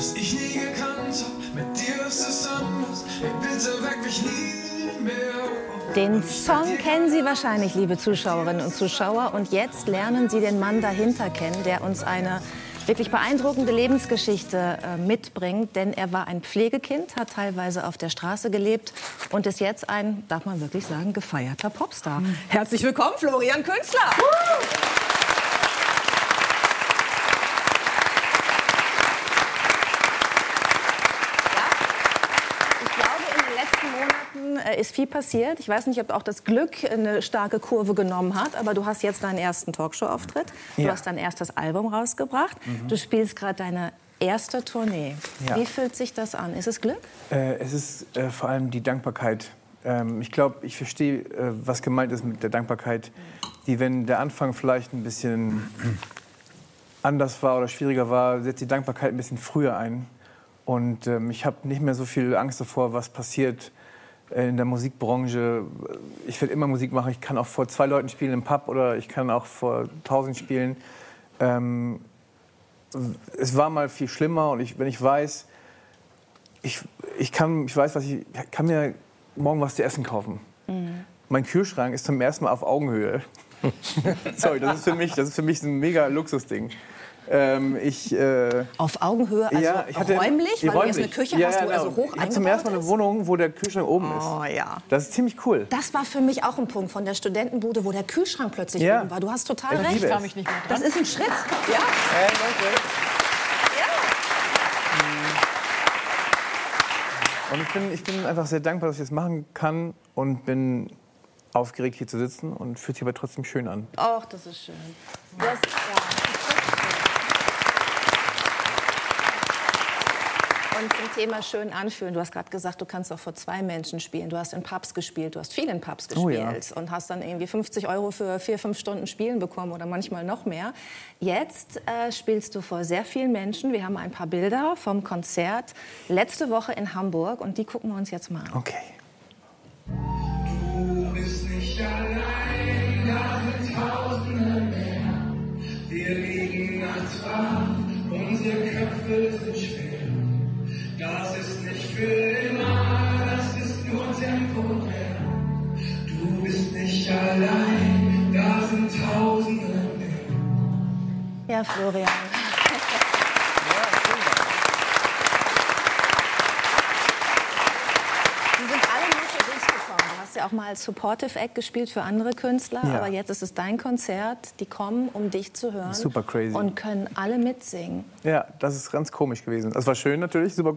was ich nie gekannt hab. Mit dir ist es anders, ey, bitte weck mich nie mehr. Den Song kennen Sie wahrscheinlich, liebe Zuschauerinnen und Zuschauer. Und jetzt lernen Sie den Mann dahinter kennen, der uns eine wirklich beeindruckende Lebensgeschichte äh, mitbringt. Denn er war ein Pflegekind, hat teilweise auf der Straße gelebt und ist jetzt ein, darf man wirklich sagen, gefeierter Popstar. Herzlich willkommen, Florian Künstler. Ich glaube, in den letzten Monaten äh, ist viel passiert. Ich weiß nicht, ob auch das Glück eine starke Kurve genommen hat, aber du hast jetzt deinen ersten Talkshow-Auftritt. Du Ja. hast dein erstes Album rausgebracht. Du spielst gerade deine erste Tournee. Ja. Wie fühlt sich das an? Ist es Glück? Äh, es ist äh, vor allem die Dankbarkeit. Ähm, ich glaube, ich verstehe, äh, was gemeint ist mit der Dankbarkeit, die, wenn der Anfang vielleicht ein bisschen anders war oder schwieriger war, setzt die Dankbarkeit ein bisschen früher ein. Und ähm, ich habe nicht mehr so viel Angst davor, was passiert äh, in der Musikbranche. Ich werde immer Musik machen. Ich kann auch vor zwei Leuten spielen im Pub oder ich kann auch vor tausend spielen. Ähm, es war mal viel schlimmer und ich, wenn ich weiß, ich, ich, kann, ich weiß, was ich, ich kann mir morgen was zu essen kaufen. Mein Kühlschrank ist zum ersten Mal auf Augenhöhe. Sorry, das ist für mich, das ist für mich ein mega Luxusding. Ähm, ich, äh, Auf Augenhöhe, also ja, ich hatte, räumlich, weil du jetzt eine Küche ja, hast, ja, wo er so genau. hoch Ich habe zum ersten Mal eine? Wohnung, wo der Kühlschrank oben ist. Oh ja. Das ist ziemlich cool. Das war für mich auch ein Punkt von der Studentenbude, wo der Kühlschrank plötzlich Ja. oben war. Du hast total Ich recht. es. mich nicht mehr Das ist ein Schritt. Ja. Äh, Leute. Und ich bin, ich bin einfach sehr dankbar, dass ich das machen kann und bin aufgeregt, hier zu sitzen und fühlt sich aber trotzdem schön an. Ach, das ist schön. Das, ja. Und zum Thema schön anfühlen. Du hast gerade gesagt, du kannst auch vor zwei Menschen spielen. Du hast in Pubs gespielt, du hast viel in Pubs Oh gespielt ja. und hast dann irgendwie 50 Euro für vier, fünf Stunden Spielen bekommen oder manchmal noch mehr. Jetzt äh, spielst du vor sehr vielen Menschen. Wir haben ein paar Bilder vom Konzert letzte Woche in Hamburg und die gucken wir uns jetzt mal an. Okay. Du bist nicht allein, da sind Tausende mehr. Wir liegen nachts wach, unsere Köpfe sind gekommen. Du hast ja auch mal als Supportive Act gespielt für andere Künstler, Ja. aber jetzt ist es dein Konzert. Die kommen, um dich zu hören. Super crazy. Und können alle mitsingen. Ja, das ist ganz komisch gewesen. Das war schön natürlich, super,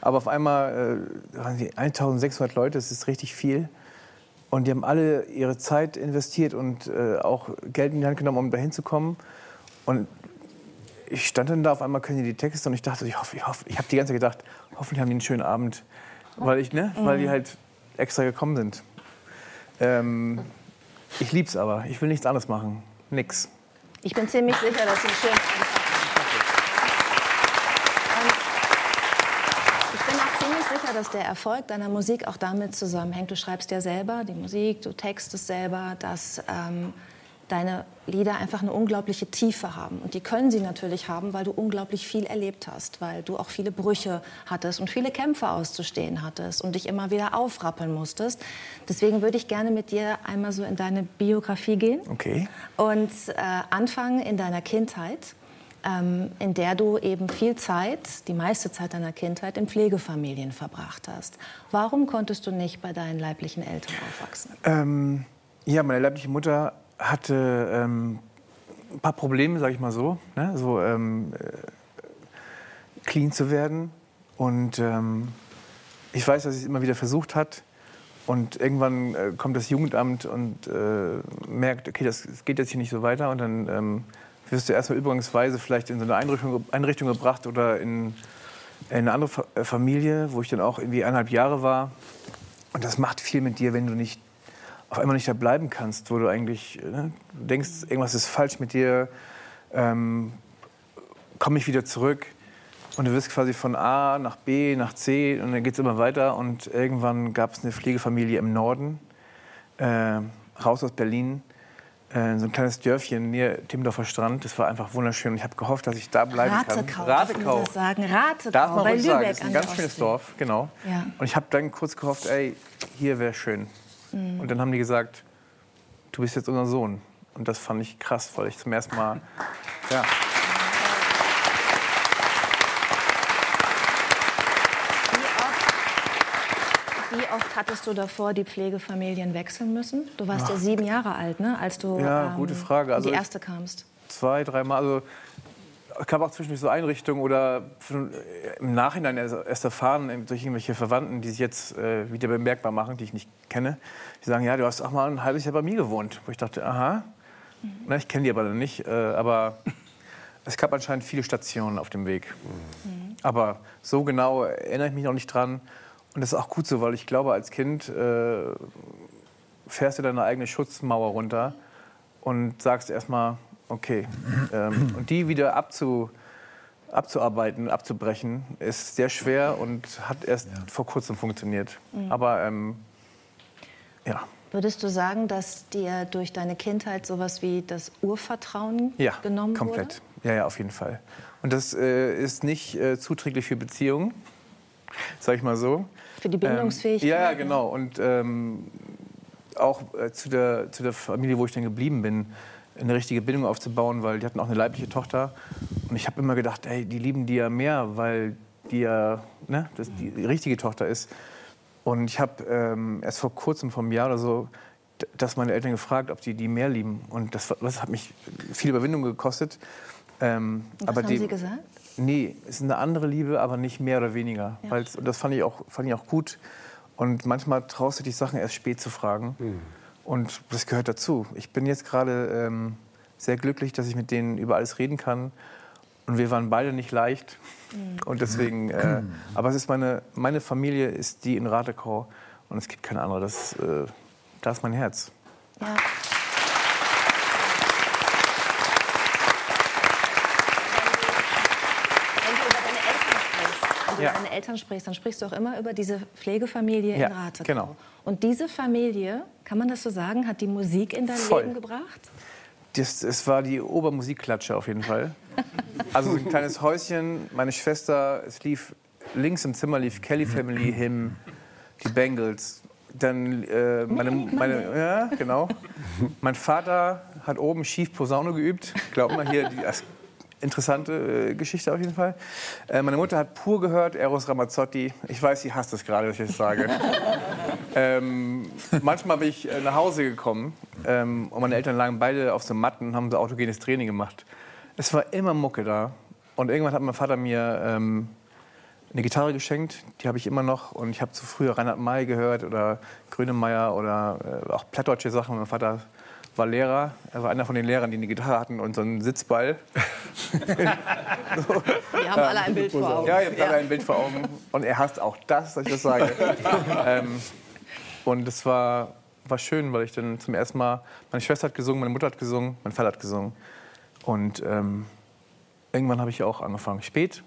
aber auf einmal äh, waren sie 1600 Leute, das ist richtig viel. Und die haben alle ihre Zeit investiert und äh, auch Geld in die Hand genommen, um dahin zu kommen. Und ich stand dann da, auf einmal können die die Texte und ich dachte, ich hoffe, ich hoffe, ich habe die ganze Zeit gedacht, hoffentlich haben die einen schönen Abend, weil ich, ne, weil die halt extra gekommen sind. Ähm, ich lieb's aber, ich will nichts anderes machen, nix. Ich bin ziemlich sicher, dass sie einen schönen Abend hatten. Und Ich bin auch ziemlich sicher, dass der Erfolg deiner Musik auch damit zusammenhängt. Du schreibst ja selber die Musik, du textest selber, dass ähm, deine Lieder einfach eine unglaubliche Tiefe haben. Und die können sie natürlich haben, weil du unglaublich viel erlebt hast, weil du auch viele Brüche hattest und viele Kämpfe auszustehen hattest und dich immer wieder aufrappeln musstest. Deswegen würde ich gerne mit dir einmal so in deine Biografie gehen Okay. und äh, anfangen in deiner Kindheit, ähm, in der du eben viel Zeit, die meiste Zeit deiner Kindheit, in Pflegefamilien verbracht hast. Warum konntest du nicht bei deinen leiblichen Eltern aufwachsen? Ähm, ja, meine leibliche Mutter hatte ähm, ein paar Probleme, sage ich mal so, ne? so ähm, äh, clean zu werden. Und ähm, ich weiß, dass sie es immer wieder versucht hat. Und irgendwann äh, kommt das Jugendamt und äh, merkt, okay, das, das geht jetzt hier nicht so weiter. Und dann ähm, wirst du erstmal übergangsweise vielleicht in so eine Einrichtung, Einrichtung gebracht oder in, in eine andere Fa Familie, wo ich dann auch irgendwie eineinhalb Jahre war. Und das macht viel mit dir, wenn du nicht auf einmal nicht da bleiben kannst, wo du eigentlich ne, du denkst, irgendwas ist falsch mit dir, ähm, komme ich wieder zurück und du wirst quasi von A nach B nach C und dann geht es immer weiter und irgendwann gab es eine Pflegefamilie im Norden, äh, raus aus Berlin, äh, so ein kleines Dörfchen näher Timmendorfer Strand. Das war einfach wunderschön. Und ich habe gehofft, dass ich da bleiben Ratekau, kann. Ratekau. Das sagen. Ratekau, Darf man bei ruhig Lübeck sagen. Das ist ein an ganz schönes. Dorf, genau. Ja. Und ich habe dann kurz gehofft, ey, hier wäre schön. Mhm. Und dann haben die gesagt, du bist jetzt unser Sohn. Und das fand ich krass, weil ich zum ersten Mal, ja, Wie oft, wie oft hattest du davor die Pflegefamilien wechseln müssen? Du warst ja sieben Jahre alt, ne? als du Ja, gute Frage. Also die erste kamst. zwei, dreimal. Also gab auch zwischendurch so Einrichtungen oder im Nachhinein erst erfahren äh, durch irgendwelche Verwandten, die sich jetzt äh, wieder bemerkbar machen, die ich nicht kenne. Die sagen, ja, du hast auch mal ein halbes Jahr bei mir gewohnt. Wo ich dachte, aha, Na, ich kenne die aber nicht. Äh, aber es gab anscheinend viele Stationen auf dem Weg. Aber so genau erinnere ich mich noch nicht dran. Und das ist auch gut so, weil ich glaube, als Kind äh, fährst du deine eigene Schutzmauer runter und sagst erstmal, okay. Ähm, und die wieder abzu, abzuarbeiten, abzubrechen, ist sehr schwer und hat erst vor kurzem funktioniert. Aber ähm, ja, Würdest du sagen, dass dir durch deine Kindheit sowas wie das Urvertrauen ja genommen komplett. Ja, ja, auf jeden Fall. Und das äh, ist nicht äh, zuträglich für Beziehungen, sag ich mal so. Für die Bindungsfähigkeit, Ähm, ja, ja, genau. Und ähm, auch äh, zu, der, zu der Familie, wo ich dann geblieben bin, eine richtige Bindung aufzubauen, weil die hatten auch eine leibliche Tochter. Und ich habe immer gedacht, ey, die lieben die ja mehr, weil die ja ne, das die, die richtige Tochter ist. Und ich habe ähm, erst vor kurzem, vor einem Jahr oder so, dass meine Eltern gefragt, ob die die mehr lieben. Und das, das hat mich viel Überwindung gekostet. Ähm, was aber haben die- sie gesagt? Nee, es ist eine andere Liebe, aber nicht mehr oder weniger. Ja. Weil's, und das fand ich, auch, fand ich auch gut. Und manchmal traust du dich Sachen erst spät zu fragen. Und das gehört dazu. Ich bin jetzt gerade ähm, sehr glücklich, dass ich mit denen über alles reden kann. Und wir waren beide nicht leicht. Und deswegen, äh, aber es ist meine, meine Familie ist die in Ratekau. Und es gibt keine andere. Das, äh, da ist mein Herz. Ja. Wenn du über deine Eltern sprichst, wenn du Ja. über deine Eltern sprichst, dann sprichst du auch immer über diese Pflegefamilie Ja, in Ratekau. genau. Und diese Familie, kann man das so sagen, hat die Musik in dein Voll. Leben gebracht? Das, es war die Obermusikklatsche auf jeden Fall. Also so ein kleines Häuschen, meine Schwester, es lief links im Zimmer lief Kelly Family Hymn, die Bengals. Dann äh, meine, meine, ja, genau. Mein Vater hat oben schief Posaune geübt. Glaub mal hier, die, das, interessante äh, Geschichte auf jeden Fall. Äh, meine Mutter hat pur gehört, Eros Ramazzotti. Ich weiß, sie hasst es gerade, dass ich das sage. ähm, manchmal bin ich äh, nach Hause gekommen ähm, und meine Eltern lagen beide auf so Matten und haben so autogenes Training gemacht. Es war immer Mucke da. Und irgendwann hat mein Vater mir ähm, eine Gitarre geschenkt, die habe ich immer noch. Und ich habe so früher Reinhard May gehört oder Grönemeyer oder äh, auch plattdeutsche Sachen. Mein Vater war Lehrer. Er war einer von den Lehrern, die eine Gitarre hatten und so einen Sitzball. Wir haben alle ein Bild vor Augen. Ja, ihr habt alle ein Bild vor Augen. Und er hasst auch das, dass ich das sage. ähm, und es war, war schön, weil ich dann zum ersten Mal, meine Schwester hat gesungen, meine Mutter hat gesungen, mein Vater hat gesungen. Und ähm, irgendwann habe ich auch angefangen. Spät,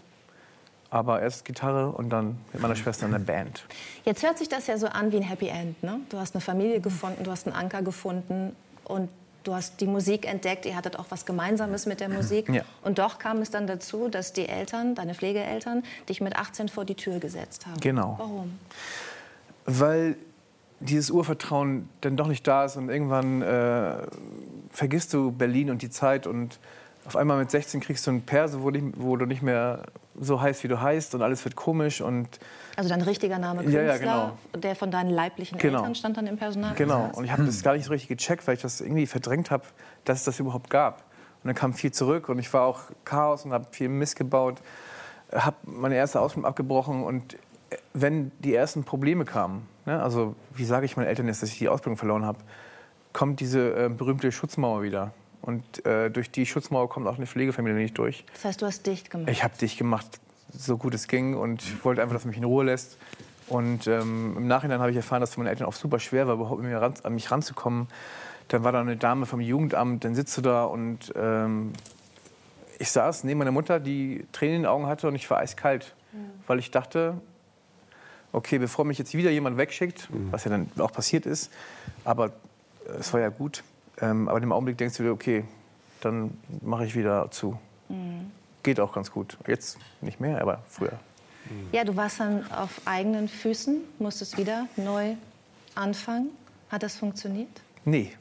aber erst Gitarre und dann mit meiner Schwester eine Band. Jetzt hört sich das ja so an wie ein Happy End. Ne? Du hast eine Familie gefunden, du hast einen Anker gefunden und du hast die Musik entdeckt. Ihr hattet auch was Gemeinsames mit der Musik. Ja. Und doch kam es dann dazu, dass die Eltern, deine Pflegeeltern, dich mit 18 vor die Tür gesetzt haben. Genau. Warum? Weil dieses Urvertrauen dann doch nicht da ist und irgendwann äh, vergisst du Berlin und die Zeit und auf einmal mit 16 kriegst du einen Perse, wo, wo du nicht mehr so heißt, wie du heißt und alles wird komisch und Also dein richtiger Name Künstler, Ja, ja, genau. der von deinen leiblichen Genau. Eltern stand dann im Personal. Genau, und ich habe das gar nicht so richtig gecheckt, weil ich das irgendwie verdrängt habe, dass es das überhaupt gab. Und dann kam viel zurück und ich war auch Chaos und habe viel Mist gebaut, habe meine erste Ausbildung abgebrochen und äh, wenn die ersten Probleme kamen, ne, also wie sage ich meinen Eltern jetzt, dass ich die Ausbildung verloren habe, kommt diese äh, berühmte Schutzmauer wieder. Und äh, durch die Schutzmauer kommt auch eine Pflegefamilie nicht durch. Das heißt, du hast dicht gemacht. Ich habe dich gemacht, so gut es ging und ich wollte einfach, dass du mich in Ruhe lässt. Und ähm, im Nachhinein habe ich erfahren, dass es für meine Eltern auch super schwer war, überhaupt an, mir ran, an mich ranzukommen. Dann war da eine Dame vom Jugendamt, dann sitzt du da und ähm, ich saß neben meiner Mutter, die Tränen in den Augen hatte und ich war eiskalt, weil ich dachte, okay, bevor mich jetzt wieder jemand wegschickt, was ja dann auch passiert ist, aber es war ja gut, Ähm, aber im Augenblick denkst du dir, okay, dann mache ich wieder zu. Mhm. Geht auch ganz gut. Jetzt nicht mehr, aber früher. Ja, du warst dann auf eigenen Füßen, musstest wieder neu anfangen. Hat das funktioniert? Nee.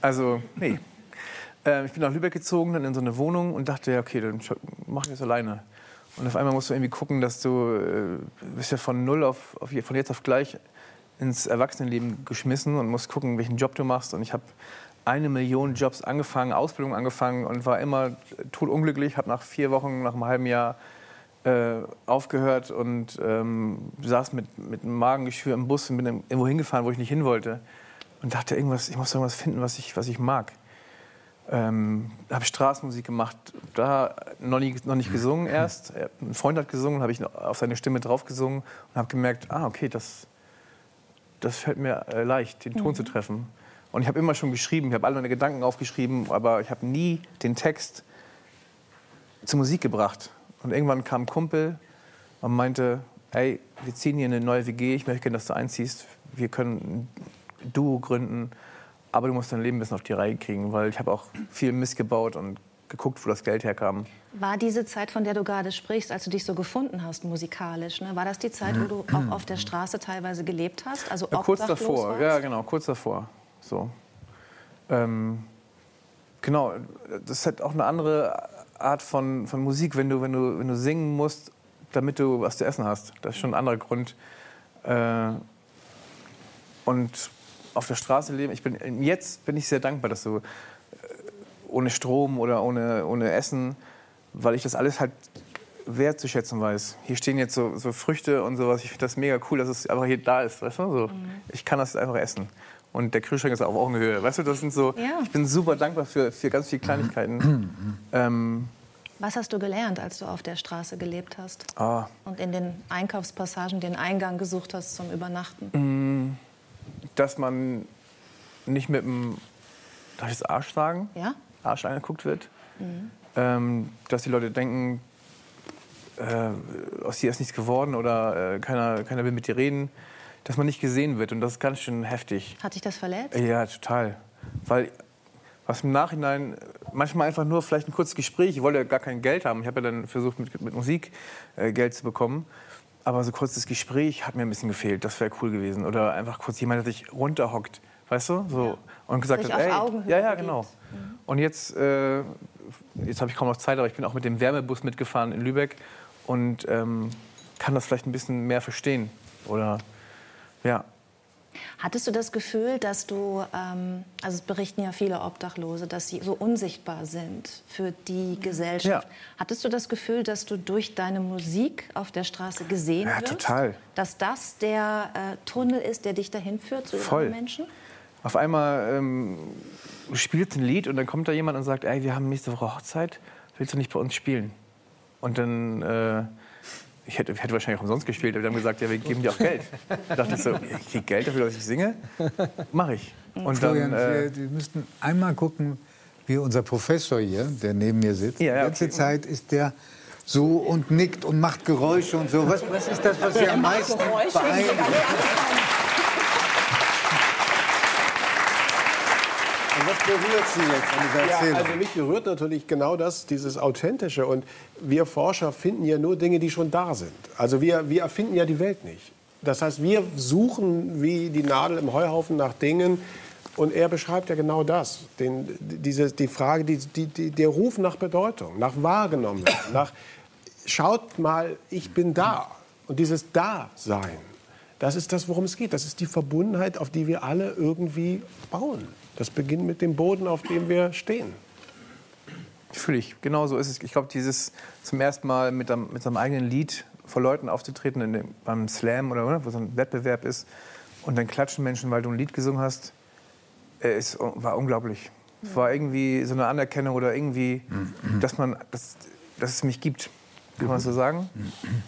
Also, nee. äh, ich bin nach Lübeck gezogen, dann in so eine Wohnung und dachte, ja, okay, dann mache ich das alleine. Und auf einmal musst du irgendwie gucken, dass du äh, bist ja von null auf, auf, von jetzt auf gleich ins Erwachsenenleben geschmissen und musst gucken, welchen Job du machst. Und ich habe eine Million Jobs angefangen, Ausbildung angefangen und war immer totunglücklich. Habe nach vier Wochen, nach einem halben Jahr äh, aufgehört und ähm, saß mit, mit einem Magengeschwür im Bus und bin irgendwo hingefahren, wo ich nicht hin wollte. Und dachte, irgendwas, ich muss irgendwas finden, was ich, was ich mag. Ähm, habe Straßenmusik gemacht, da noch, nie, noch nicht gesungen erst. Ein Freund hat gesungen, habe ich auf seine Stimme drauf gesungen und habe gemerkt, ah, okay, das, das fällt mir äh, leicht, den Ton mhm. zu treffen. Und ich habe immer schon geschrieben, ich habe alle meine Gedanken aufgeschrieben, aber ich habe nie den Text zur Musik gebracht. Und irgendwann kam ein Kumpel und meinte, hey, wir ziehen hier eine neue WG, ich möchte gerne, dass du einziehst. Wir können ein Duo gründen, aber du musst dein Leben ein bisschen auf die Reihe kriegen, weil ich habe auch viel missgebaut und geguckt, wo das Geld herkam. War diese Zeit, von der du gerade sprichst, als du dich so gefunden hast musikalisch, ne? war das die Zeit, wo du auch auf der Straße teilweise gelebt hast? Also ja, kurz davor, warst? ja genau, kurz davor. So. Ähm, genau, das ist halt auch eine andere Art von, von Musik, wenn du, wenn, du, wenn du singen musst, damit du was zu essen hast. Das ist schon ein anderer Grund. Äh, und auf der Straße leben, ich bin, jetzt bin ich sehr dankbar, dass du äh, ohne Strom oder ohne, ohne Essen, weil ich das alles halt wertzuschätzen weiß. Hier stehen jetzt so, so Früchte und sowas. Ich finde das mega cool, dass es einfach hier da ist. Weißt du? so, mhm. Ich kann das einfach essen und der Kühlschrank ist auf Augenhöhe. Weißt du, das sind so. Ja. Ich bin super dankbar für, für ganz viele Kleinigkeiten. ähm, was hast du gelernt, als du auf der Straße gelebt hast? Ah. Und in den Einkaufspassagen den Eingang gesucht hast zum Übernachten? Mm, dass man nicht mit dem, darf ich das Arsch sagen? Ja. Arsch angeguckt wird. Mhm. Ähm, dass die Leute denken, äh, aus dir ist nichts geworden oder äh, keiner, keiner will mit dir reden dass man nicht gesehen wird. Und das ist ganz schön heftig. Hat dich das verletzt? Ja, total. Weil was im Nachhinein manchmal einfach nur vielleicht ein kurzes Gespräch, ich wollte ja gar kein Geld haben. Ich habe ja dann versucht, mit, mit Musik äh, Geld zu bekommen. Aber so kurzes Gespräch hat mir ein bisschen gefehlt. Das wäre cool gewesen. Oder einfach kurz jemand, der sich runterhockt, weißt du? So. Ja. Und gesagt hat, ey, ja, ja, genau. Mhm. Und jetzt, äh, jetzt habe ich kaum noch Zeit, aber ich bin auch mit dem Wärmebus mitgefahren in Lübeck und ähm, kann das vielleicht ein bisschen mehr verstehen. Oder ja. Hattest du das Gefühl, dass du, ähm, also es berichten ja viele Obdachlose, dass sie so unsichtbar sind für die Gesellschaft. Ja. Hattest du das Gefühl, dass du durch deine Musik auf der Straße gesehen ja, wirst? total. Dass das der äh, Tunnel ist, der dich dahin führt zu Voll. Menschen? Auf einmal ähm, du spielst ein Lied und dann kommt da jemand und sagt, ey, wir haben nächste Woche Hochzeit, willst du nicht bei uns spielen? Und dann... Äh, ich hätte, hätte, wahrscheinlich auch umsonst gespielt, aber die haben gesagt, ja, wir geben dir auch Geld. Ich dachte so, ich kriege Geld dafür, dass ich singe? Mache ich. Und Florian, dann, äh, wir, wir müssten einmal gucken, wie unser Professor hier, der neben mir sitzt, ja, ja, die ganze okay. Zeit ist der so und nickt und macht Geräusche und so. Was, was ist das, was Sie am meisten beeindruckt? Berührt Sie jetzt an dieser? Ja, also mich berührt natürlich genau das, dieses Authentische. Und wir Forscher finden ja nur Dinge, die schon da sind. Also wir, wir erfinden ja die Welt nicht. Das heißt, wir suchen wie die Nadel im Heuhaufen nach Dingen. Und er beschreibt ja genau das. Den, diese, die Frage, die, die, die, der Ruf nach Bedeutung, nach wahrgenommen, nach schaut mal, ich bin da. Und dieses Dasein, das ist das, worum es geht. Das ist die Verbundenheit, auf die wir alle irgendwie bauen. Das beginnt mit dem Boden, auf dem wir stehen. Fühle ich, genau so ist es. Ich glaube, dieses zum ersten Mal mit, einem, mit seinem eigenen Lied vor Leuten aufzutreten, in dem, beim Slam oder, oder wo so ein Wettbewerb ist, und dann klatschen Menschen, weil du ein Lied gesungen hast, äh, es war unglaublich. Es war irgendwie so eine Anerkennung oder irgendwie, dass, man, dass, dass es mich gibt. Kann man das so sagen?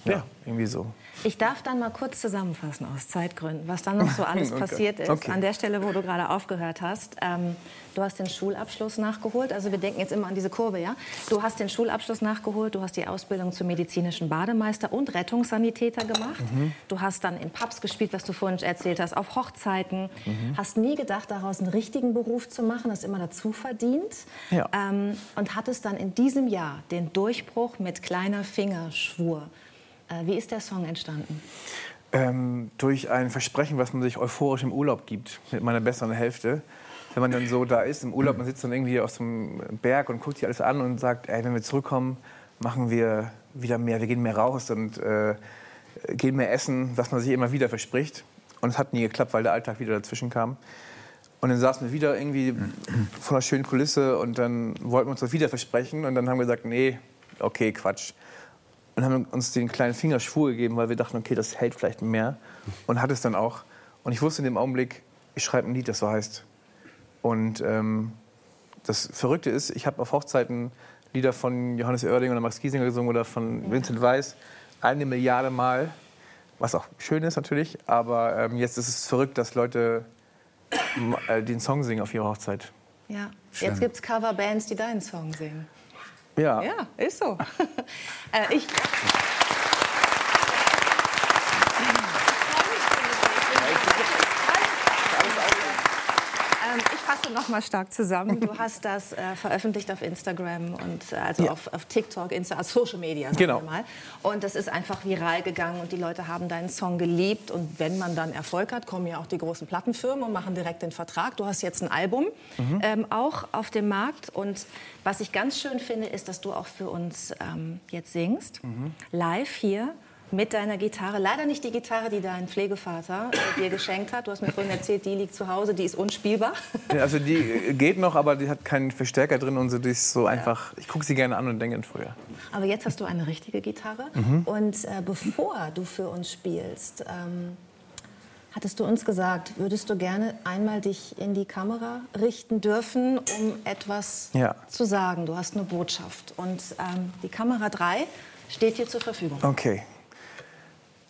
Ja, irgendwie so. Ich darf dann mal kurz zusammenfassen aus Zeitgründen, was dann noch so alles okay. passiert ist. Okay. An der Stelle, wo du gerade aufgehört hast. Ähm, du hast den Schulabschluss nachgeholt. Also wir denken jetzt immer an diese Kurve, ja? Du hast den Schulabschluss nachgeholt, du hast die Ausbildung zum medizinischen Bademeister und Rettungssanitäter gemacht. Mhm. Du hast dann in Pubs gespielt, was du vorhin erzählt hast, auf Hochzeiten. Mhm. Hast nie gedacht, daraus einen richtigen Beruf zu machen, hast immer dazu verdient. Ja. Ähm, und hattest dann in diesem Jahr den Durchbruch mit kleiner Fingerschwur. Äh, wie ist der Song entstanden? Ähm, durch ein Versprechen, was man sich euphorisch im Urlaub gibt, mit meiner besseren Hälfte. Wenn man dann so da ist im Urlaub, man sitzt dann irgendwie auf einem Berg und guckt sich alles an und sagt, ey, wenn wir zurückkommen, machen wir wieder mehr, wir gehen mehr raus und äh, gehen mehr essen, was man sich immer wieder verspricht. Und es hat nie geklappt, weil der Alltag wieder dazwischen kam. Und dann saßen wir wieder irgendwie vor einer schönen Kulisse und dann wollten wir uns das wieder versprechen und dann haben wir gesagt, nee, okay, Quatsch und haben uns den kleinen Finger schwur gegeben, weil wir dachten, okay, das hält vielleicht mehr. Und hat es dann auch. Und ich wusste in dem Augenblick, ich schreibe ein Lied, das so heißt. Und ähm, das Verrückte ist, ich habe auf Hochzeiten Lieder von Johannes Oerding oder Max Giesinger gesungen oder von Vincent Weiss eine Milliarde Mal, was auch schön ist natürlich. Aber ähm, jetzt ist es verrückt, dass Leute äh, den Song singen auf ihrer Hochzeit. Ja, schön. jetzt gibt es Coverbands, die deinen Song singen. Ja. Ja, ist so. äh, ich. Ähm, ich fasse noch mal stark zusammen. Du hast das äh, veröffentlicht auf Instagram und äh, also ja. auf, auf, TikTok, Insta, Social Media, sagen genau. wir mal. Und das ist einfach viral gegangen und die Leute haben deinen Song geliebt. Und wenn man dann Erfolg hat, kommen ja auch die großen Plattenfirmen und machen direkt den Vertrag. Du hast jetzt ein Album mhm. ähm, auch auf dem Markt und was ich ganz schön finde, ist, dass du auch für uns ähm, jetzt singst, mhm. live hier mit deiner Gitarre. Leider nicht die Gitarre, die dein Pflegevater äh, dir geschenkt hat. Du hast mir vorhin erzählt, die liegt zu Hause, die ist unspielbar. Ja, also die äh, geht noch, aber die hat keinen Verstärker drin und so. Die ist so einfach. Ich gucke sie gerne an und denke an früher. Aber jetzt hast du eine richtige Gitarre. Mhm. Und äh, bevor du für uns spielst, ähm, hattest du uns gesagt, würdest du gerne einmal dich in die Kamera richten dürfen, um etwas ja. zu sagen? Du hast eine Botschaft. Und ähm, die Kamera 3 steht dir zur Verfügung. Okay.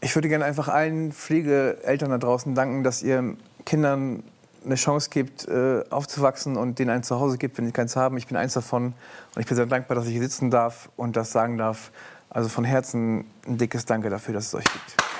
Ich würde gerne einfach allen Pflegeeltern da draußen danken, dass ihr Kindern eine Chance gibt, äh, aufzuwachsen und denen ein Zuhause gibt, wenn sie keins haben. Ich bin eins davon und ich bin sehr dankbar, dass ich hier sitzen darf und das sagen darf. Also von Herzen ein dickes Danke dafür, dass es euch gibt.